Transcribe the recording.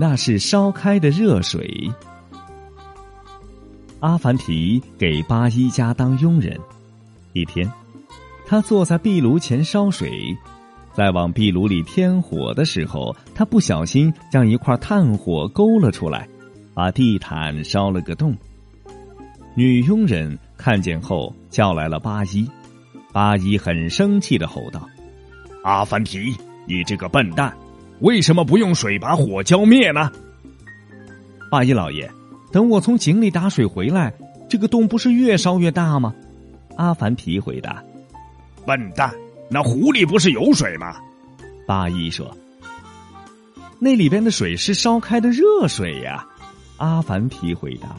那是烧开的热水。阿凡提给八一家当佣人。一天，他坐在壁炉前烧水，在往壁炉里添火的时候，他不小心将一块炭火勾了出来，把地毯烧了个洞。女佣人看见后叫来了八一，八一很生气的吼道：“阿凡提，你这个笨蛋，为什么不用水把火浇灭呢？”八一老爷。等我从井里打水回来，这个洞不是越烧越大吗？阿凡提回答：“笨蛋，那湖里不是有水吗？”八一说：“那里边的水是烧开的热水呀。”阿凡提回答。